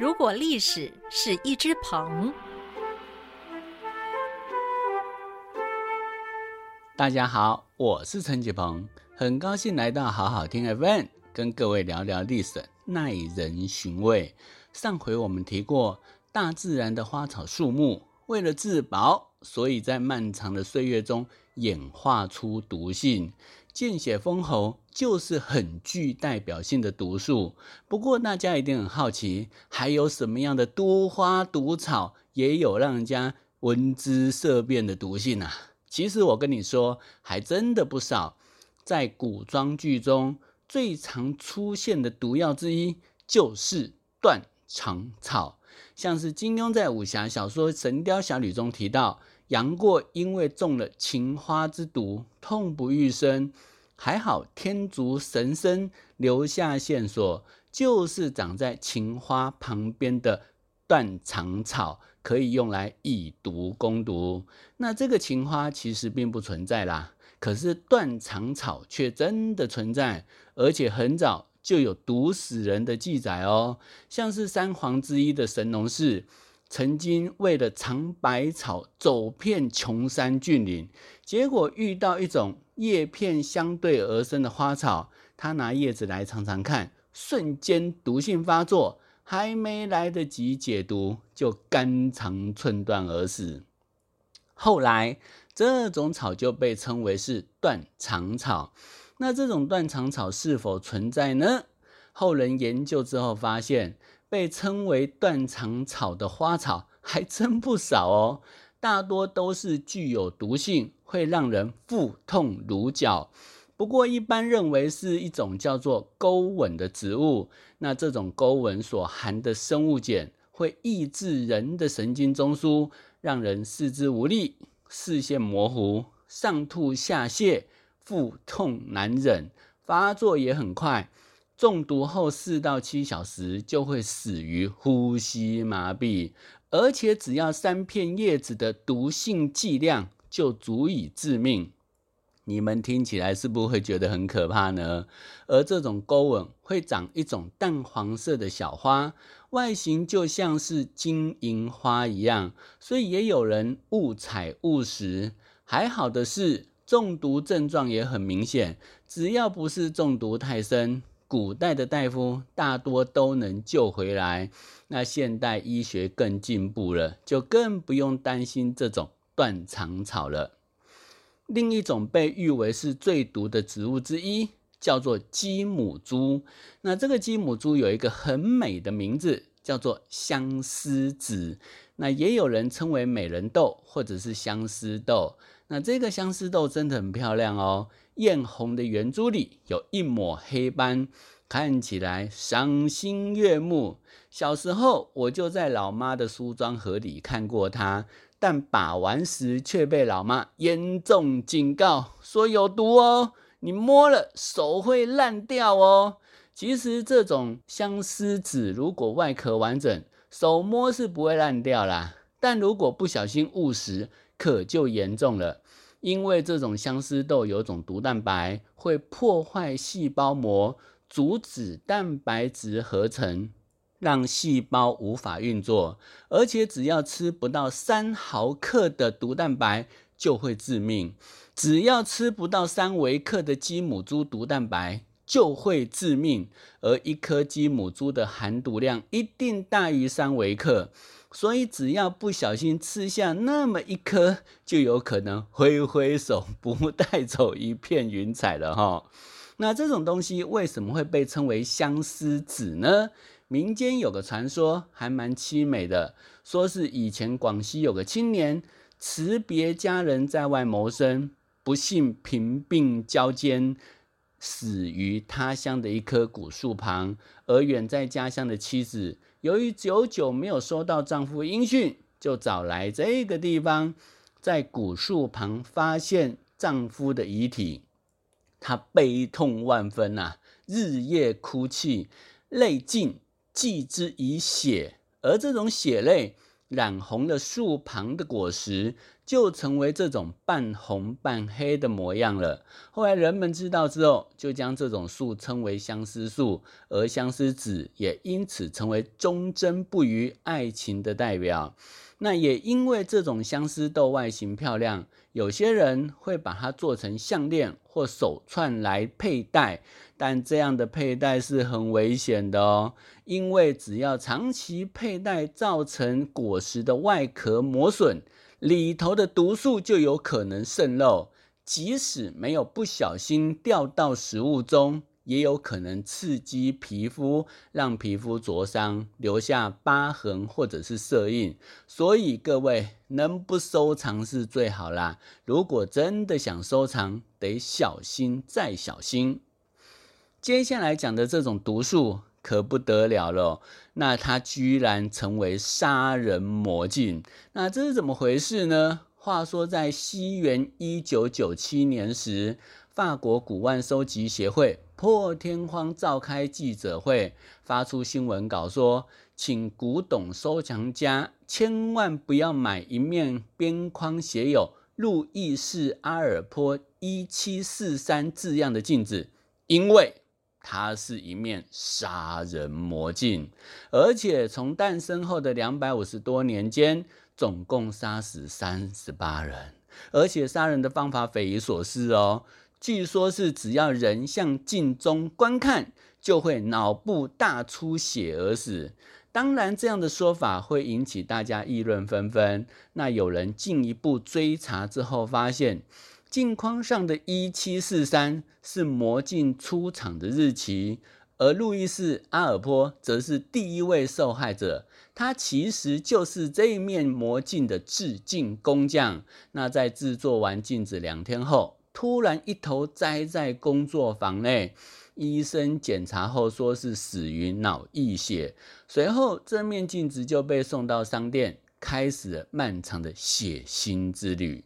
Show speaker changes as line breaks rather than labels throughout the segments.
如果历史是一只鹏，
大家好，我是陈启鹏，很高兴来到好好听 FM，跟各位聊聊历史，耐人寻味。上回我们提过，大自然的花草树木为了自保，所以在漫长的岁月中演化出毒性。见血封喉就是很具代表性的毒素。不过大家一定很好奇，还有什么样的毒花毒草也有让人家闻之色变的毒性啊？其实我跟你说，还真的不少。在古装剧中最常出现的毒药之一就是断肠草。像是金庸在武侠小说《神雕侠侣》中提到，杨过因为中了情花之毒，痛不欲生。还好天竺神僧留下线索，就是长在情花旁边的断肠草，可以用来以毒攻毒。那这个情花其实并不存在啦，可是断肠草却真的存在，而且很早。就有毒死人的记载哦，像是三皇之一的神农氏，曾经为了尝百草走遍穷山峻岭，结果遇到一种叶片相对而生的花草，他拿叶子来尝尝看，瞬间毒性发作，还没来得及解毒，就肝肠寸断而死。后来这种草就被称为是断肠草。那这种断肠草是否存在呢？后人研究之后发现，被称为断肠草的花草还真不少哦，大多都是具有毒性，会让人腹痛如绞。不过一般认为是一种叫做钩吻的植物。那这种钩吻所含的生物碱会抑制人的神经中枢，让人四肢无力、视线模糊、上吐下泻。腹痛难忍，发作也很快，中毒后四到七小时就会死于呼吸麻痹，而且只要三片叶子的毒性剂量就足以致命。你们听起来是不是会觉得很可怕呢？而这种钩吻会长一种淡黄色的小花，外形就像是金银花一样，所以也有人误采误食。还好的是。中毒症状也很明显，只要不是中毒太深，古代的大夫大多都能救回来。那现代医学更进步了，就更不用担心这种断肠草了。另一种被誉为是最毒的植物之一，叫做鸡母珠。那这个鸡母珠有一个很美的名字，叫做相思子。那也有人称为美人豆，或者是相思豆。那这个相思豆真的很漂亮哦，艳红的圆珠里有一抹黑斑，看起来赏心悦目。小时候我就在老妈的梳妆盒里看过它，但把玩时却被老妈严重警告说有毒哦，你摸了手会烂掉哦。其实这种相思子如果外壳完整，手摸是不会烂掉啦，但如果不小心误食。可就严重了，因为这种相思豆有种毒蛋白，会破坏细胞膜，阻止蛋白质合成，让细胞无法运作。而且只要吃不到三毫克的毒蛋白，就会致命。只要吃不到三微克的鸡母猪毒蛋白，就会致命。而一颗鸡母猪的含毒量一定大于三微克。所以，只要不小心吃下那么一颗，就有可能挥挥手不带走一片云彩了哈。那这种东西为什么会被称为相思子呢？民间有个传说，还蛮凄美的，说是以前广西有个青年辞别家人在外谋生，不幸贫病交煎，死于他乡的一棵古树旁，而远在家乡的妻子。由于久久没有收到丈夫音讯，就找来这个地方，在古树旁发现丈夫的遗体，她悲痛万分呐，日夜哭泣，泪尽寄之以血，而这种血泪染红了树旁的果实，就成为这种半红半黑的模样了。后来人们知道之后，就将这种树称为相思树，而相思子也因此成为忠贞不渝爱情的代表。那也因为这种相思豆外形漂亮，有些人会把它做成项链或手串来佩戴。但这样的佩戴是很危险的哦，因为只要长期佩戴，造成果实的外壳磨损，里头的毒素就有可能渗漏。即使没有不小心掉到食物中，也有可能刺激皮肤，让皮肤灼伤，留下疤痕或者是色印。所以各位能不收藏是最好啦。如果真的想收藏，得小心再小心。接下来讲的这种毒素可不得了了，那他居然成为杀人魔镜，那这是怎么回事呢？话说在西元一九九七年时，法国古玩收集协会破天荒召开记者会，发出新闻稿说，请古董收藏家千万不要买一面边框写有“路易士阿尔坡一七四三”字样的镜子，因为。它是一面杀人魔镜，而且从诞生后的两百五十多年间，总共杀死三十八人，而且杀人的方法匪夷所思哦。据说是只要人向镜中观看，就会脑部大出血而死。当然，这样的说法会引起大家议论纷纷。那有人进一步追查之后，发现。镜框上的一七四三是魔镜出厂的日期，而路易斯阿尔坡则是第一位受害者。他其实就是这一面魔镜的制镜工匠。那在制作完镜子两天后，突然一头栽在工作房内。医生检查后说是死于脑溢血。随后，这面镜子就被送到商店，开始了漫长的血腥之旅。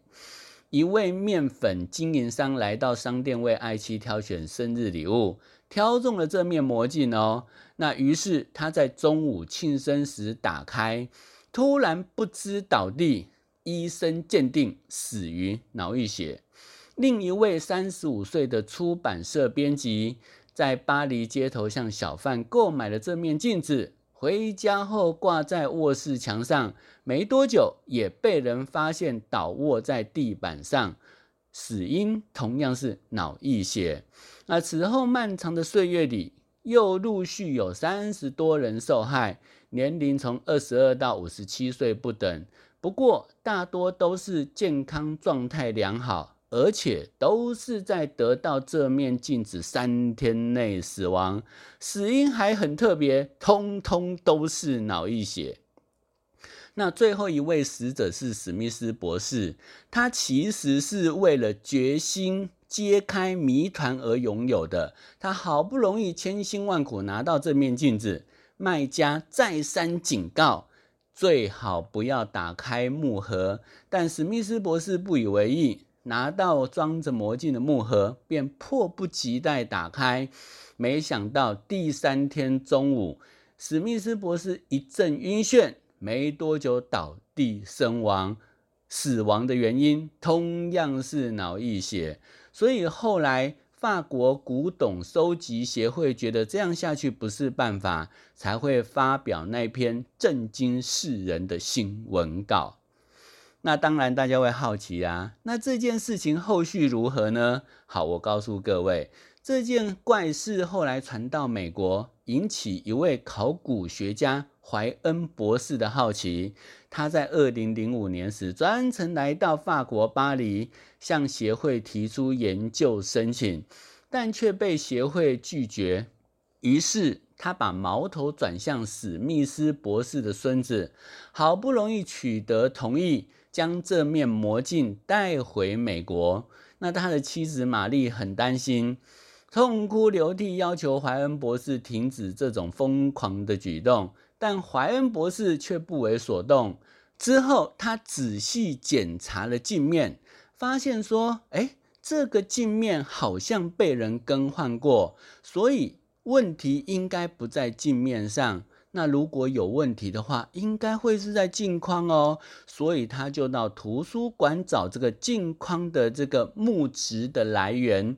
一位面粉经营商来到商店为爱妻挑选生日礼物，挑中了这面魔镜哦。那于是他在中午庆生时打开，突然不知倒地，医生鉴定死于脑溢血。另一位三十五岁的出版社编辑在巴黎街头向小贩购买了这面镜子。回家后挂在卧室墙上，没多久也被人发现倒卧在地板上，死因同样是脑溢血。那此后漫长的岁月里，又陆续有三十多人受害，年龄从二十二到五十七岁不等，不过大多都是健康状态良好。而且都是在得到这面镜子三天内死亡，死因还很特别，通通都是脑溢血。那最后一位死者是史密斯博士，他其实是为了决心揭开谜团而拥有的。他好不容易千辛万苦拿到这面镜子，卖家再三警告，最好不要打开木盒，但史密斯博士不以为意。拿到装着魔镜的木盒，便迫不及待打开。没想到第三天中午，史密斯博士一阵晕眩，没多久倒地身亡。死亡的原因同样是脑溢血。所以后来法国古董收集协会觉得这样下去不是办法，才会发表那篇震惊世人的新闻稿。那当然，大家会好奇啊。那这件事情后续如何呢？好，我告诉各位，这件怪事后来传到美国，引起一位考古学家怀恩博士的好奇。他在二零零五年时专程来到法国巴黎，向协会提出研究申请，但却被协会拒绝。于是他把矛头转向史密斯博士的孙子，好不容易取得同意。将这面魔镜带回美国，那他的妻子玛丽很担心，痛哭流涕，要求怀恩博士停止这种疯狂的举动。但怀恩博士却不为所动。之后，他仔细检查了镜面，发现说：“哎，这个镜面好像被人更换过，所以问题应该不在镜面上。”那如果有问题的话，应该会是在镜框哦。所以他就到图书馆找这个镜框的这个木质的来源。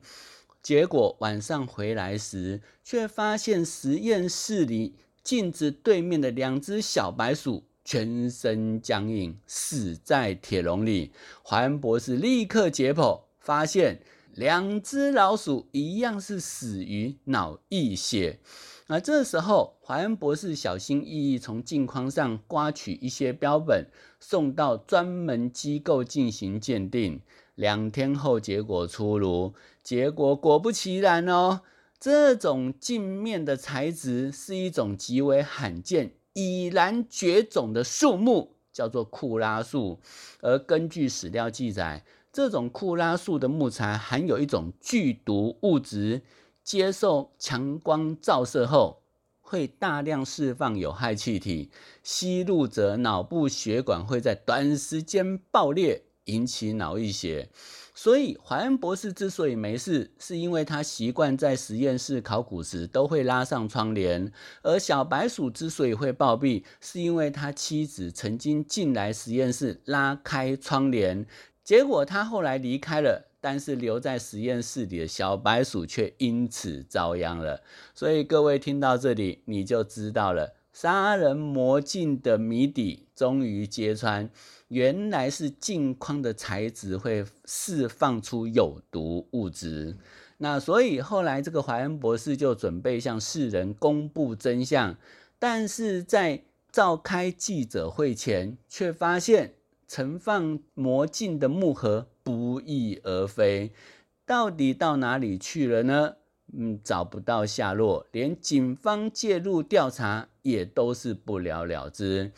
结果晚上回来时，却发现实验室里镜子对面的两只小白鼠全身僵硬，死在铁笼里。华恩博士立刻解剖，发现两只老鼠一样是死于脑溢血。而这时候，华恩博士小心翼翼从镜框上刮取一些标本，送到专门机构进行鉴定。两天后，结果出炉。结果果不其然哦，这种镜面的材质是一种极为罕见、已然绝种的树木，叫做库拉树。而根据史料记载，这种库拉树的木材含有一种剧毒物质，接受强光照射后，会大量释放有害气体，吸入者脑部血管会在短时间爆裂。引起脑溢血，所以怀恩博士之所以没事，是因为他习惯在实验室考古时都会拉上窗帘；而小白鼠之所以会暴毙，是因为他妻子曾经进来实验室拉开窗帘，结果他后来离开了，但是留在实验室里的小白鼠却因此遭殃了。所以各位听到这里，你就知道了。杀人魔镜的谜底终于揭穿，原来是镜框的材质会释放出有毒物质。那所以后来这个怀恩博士就准备向世人公布真相，但是在召开记者会前，却发现盛放魔镜的木盒不翼而飞，到底到哪里去了呢？嗯，找不到下落，连警方介入调查也都是不了了之，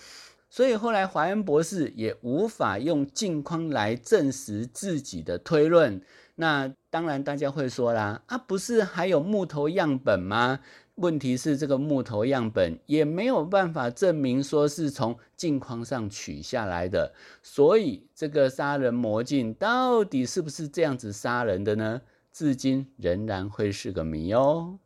所以后来怀恩博士也无法用镜框来证实自己的推论。那当然，大家会说啦，啊，不是还有木头样本吗？问题是这个木头样本也没有办法证明说是从镜框上取下来的，所以这个杀人魔镜到底是不是这样子杀人的呢？至今仍然会是个谜哦。